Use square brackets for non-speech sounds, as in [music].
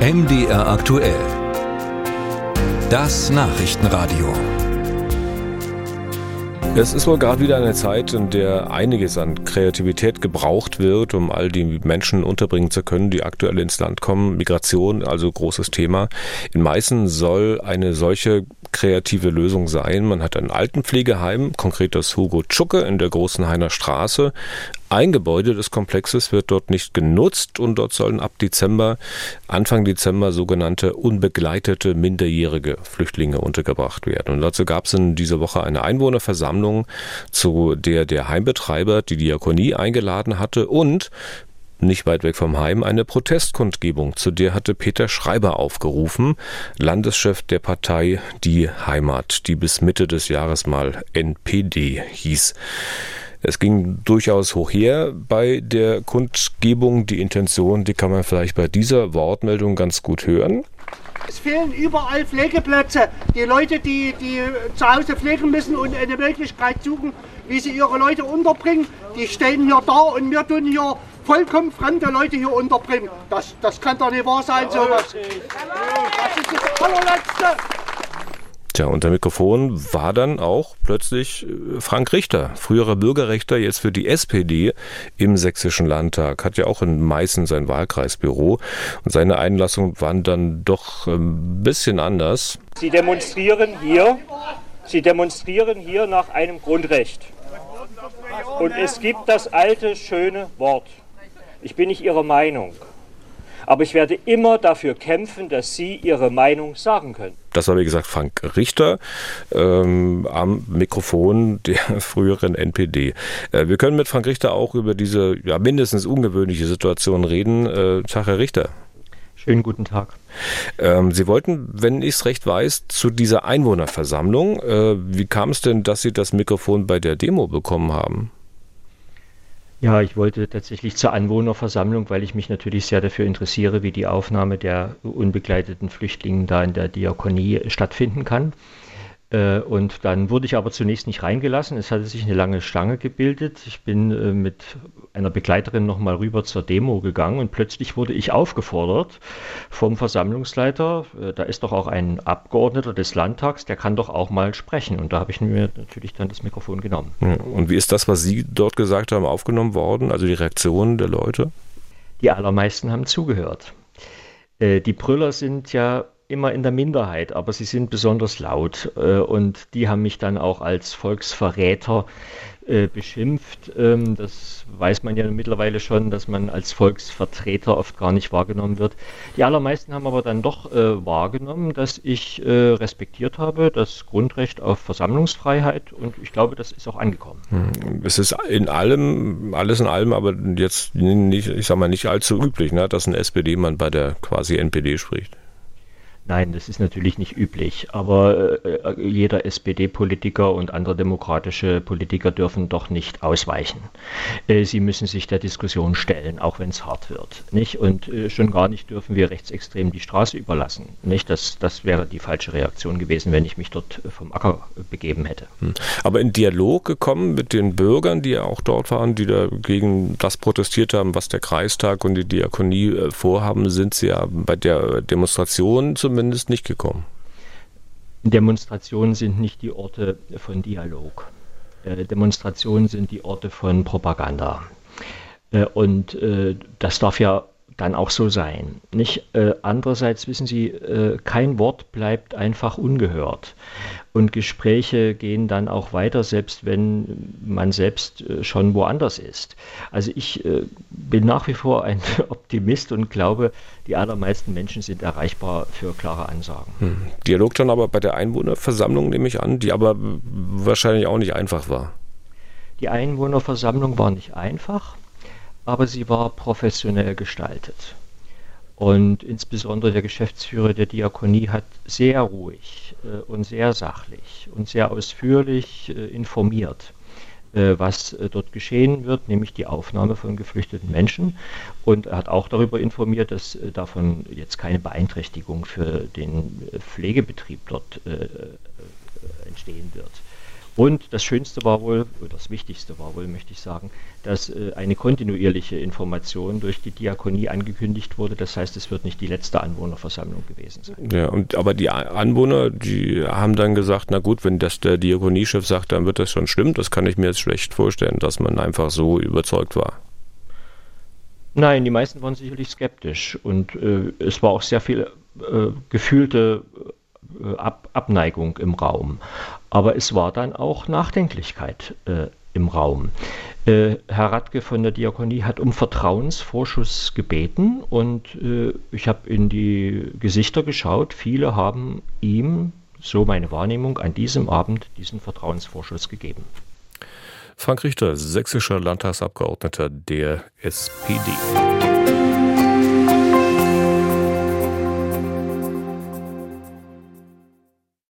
MDR aktuell. Das Nachrichtenradio. Es ist wohl gerade wieder eine Zeit, in der einiges an Kreativität gebraucht wird, um all die Menschen unterbringen zu können, die aktuell ins Land kommen. Migration, also großes Thema. In Meißen soll eine solche kreative Lösung sein. Man hat ein Altenpflegeheim, konkret das Hugo Tschucke in der Großen Heiner Straße. Ein Gebäude des Komplexes wird dort nicht genutzt und dort sollen ab Dezember, Anfang Dezember sogenannte unbegleitete minderjährige Flüchtlinge untergebracht werden. Und dazu gab es in dieser Woche eine Einwohnerversammlung, zu der der Heimbetreiber die Diakonie eingeladen hatte und nicht weit weg vom Heim eine Protestkundgebung, zu der hatte Peter Schreiber aufgerufen, Landeschef der Partei Die Heimat, die bis Mitte des Jahres mal NPD hieß. Es ging durchaus hoch her bei der Kundgebung. Die Intention, die kann man vielleicht bei dieser Wortmeldung ganz gut hören. Es fehlen überall Pflegeplätze. Die Leute, die, die zu Hause pflegen müssen und eine Möglichkeit suchen, wie sie ihre Leute unterbringen, die stehen hier da und wir tun hier vollkommen fremde Leute hier unterbringen. Das, das kann doch nicht wahr sein, sowas. Das ist das allerletzte. Tja, unter Mikrofon war dann auch plötzlich äh, Frank Richter, früherer Bürgerrechter, jetzt für die SPD im Sächsischen Landtag, hat ja auch in Meißen sein Wahlkreisbüro und seine Einlassungen waren dann doch ein ähm, bisschen anders. Sie demonstrieren hier, Sie demonstrieren hier nach einem Grundrecht. Und es gibt das alte schöne Wort. Ich bin nicht Ihrer Meinung. Aber ich werde immer dafür kämpfen, dass Sie Ihre Meinung sagen können. Das war, wie gesagt, Frank Richter ähm, am Mikrofon der [laughs] früheren NPD. Äh, wir können mit Frank Richter auch über diese ja, mindestens ungewöhnliche Situation reden. Äh, Tag, Herr Richter. Schönen guten Tag. Ähm, Sie wollten, wenn ich es recht weiß, zu dieser Einwohnerversammlung. Äh, wie kam es denn, dass Sie das Mikrofon bei der Demo bekommen haben? Ja, ich wollte tatsächlich zur Anwohnerversammlung, weil ich mich natürlich sehr dafür interessiere, wie die Aufnahme der unbegleiteten Flüchtlinge da in der Diakonie stattfinden kann. Äh, und dann wurde ich aber zunächst nicht reingelassen. Es hatte sich eine lange Schlange gebildet. Ich bin äh, mit einer Begleiterin nochmal rüber zur Demo gegangen und plötzlich wurde ich aufgefordert vom Versammlungsleiter, äh, da ist doch auch ein Abgeordneter des Landtags, der kann doch auch mal sprechen. Und da habe ich mir natürlich dann das Mikrofon genommen. Und wie ist das, was Sie dort gesagt haben, aufgenommen worden? Also die Reaktionen der Leute? Die allermeisten haben zugehört. Die Brüller sind ja immer in der Minderheit, aber sie sind besonders laut äh, und die haben mich dann auch als Volksverräter äh, beschimpft. Ähm, das weiß man ja mittlerweile schon, dass man als Volksvertreter oft gar nicht wahrgenommen wird. Die allermeisten haben aber dann doch äh, wahrgenommen, dass ich äh, respektiert habe, das Grundrecht auf Versammlungsfreiheit und ich glaube, das ist auch angekommen. Hm, es ist in allem, alles in allem, aber jetzt nicht, ich sag mal, nicht allzu üblich, ne, dass ein SPD-Mann bei der quasi NPD spricht. Nein, das ist natürlich nicht üblich, aber äh, jeder SPD-Politiker und andere demokratische Politiker dürfen doch nicht ausweichen. Äh, sie müssen sich der Diskussion stellen, auch wenn es hart wird. Nicht? Und äh, schon gar nicht dürfen wir Rechtsextremen die Straße überlassen. Nicht? Das, das wäre die falsche Reaktion gewesen, wenn ich mich dort vom Acker begeben hätte. Hm. Aber in Dialog gekommen mit den Bürgern, die ja auch dort waren, die dagegen das protestiert haben, was der Kreistag und die Diakonie äh, vorhaben, sind sie ja bei der Demonstration zumindest zumindest nicht gekommen. Demonstrationen sind nicht die Orte von Dialog. Äh, Demonstrationen sind die Orte von Propaganda. Äh, und äh, das darf ja dann auch so sein. Nicht? Äh, andererseits wissen Sie, äh, kein Wort bleibt einfach ungehört. Und Gespräche gehen dann auch weiter, selbst wenn man selbst äh, schon woanders ist. Also ich äh, bin nach wie vor ein [laughs] Optimist und glaube, die allermeisten Menschen sind erreichbar für klare Ansagen. Hm. Dialog dann aber bei der Einwohnerversammlung, nehme ich an, die aber wahrscheinlich auch nicht einfach war. Die Einwohnerversammlung war nicht einfach aber sie war professionell gestaltet. Und insbesondere der Geschäftsführer der Diakonie hat sehr ruhig äh, und sehr sachlich und sehr ausführlich äh, informiert, äh, was dort geschehen wird, nämlich die Aufnahme von geflüchteten Menschen. Und er hat auch darüber informiert, dass davon jetzt keine Beeinträchtigung für den Pflegebetrieb dort entstehen wird. Und das Schönste war wohl, oder das Wichtigste war wohl, möchte ich sagen, dass äh, eine kontinuierliche Information durch die Diakonie angekündigt wurde. Das heißt, es wird nicht die letzte Anwohnerversammlung gewesen sein. Ja, und, aber die Anwohner, die haben dann gesagt, na gut, wenn das der Diakoniechef sagt, dann wird das schon stimmen. Das kann ich mir jetzt schlecht vorstellen, dass man einfach so überzeugt war. Nein, die meisten waren sicherlich skeptisch und äh, es war auch sehr viel äh, gefühlte Ab Abneigung im Raum. Aber es war dann auch Nachdenklichkeit äh, im Raum. Äh, Herr Radke von der Diakonie hat um Vertrauensvorschuss gebeten und äh, ich habe in die Gesichter geschaut. Viele haben ihm, so meine Wahrnehmung, an diesem Abend diesen Vertrauensvorschuss gegeben. Frank Richter, sächsischer Landtagsabgeordneter der SPD.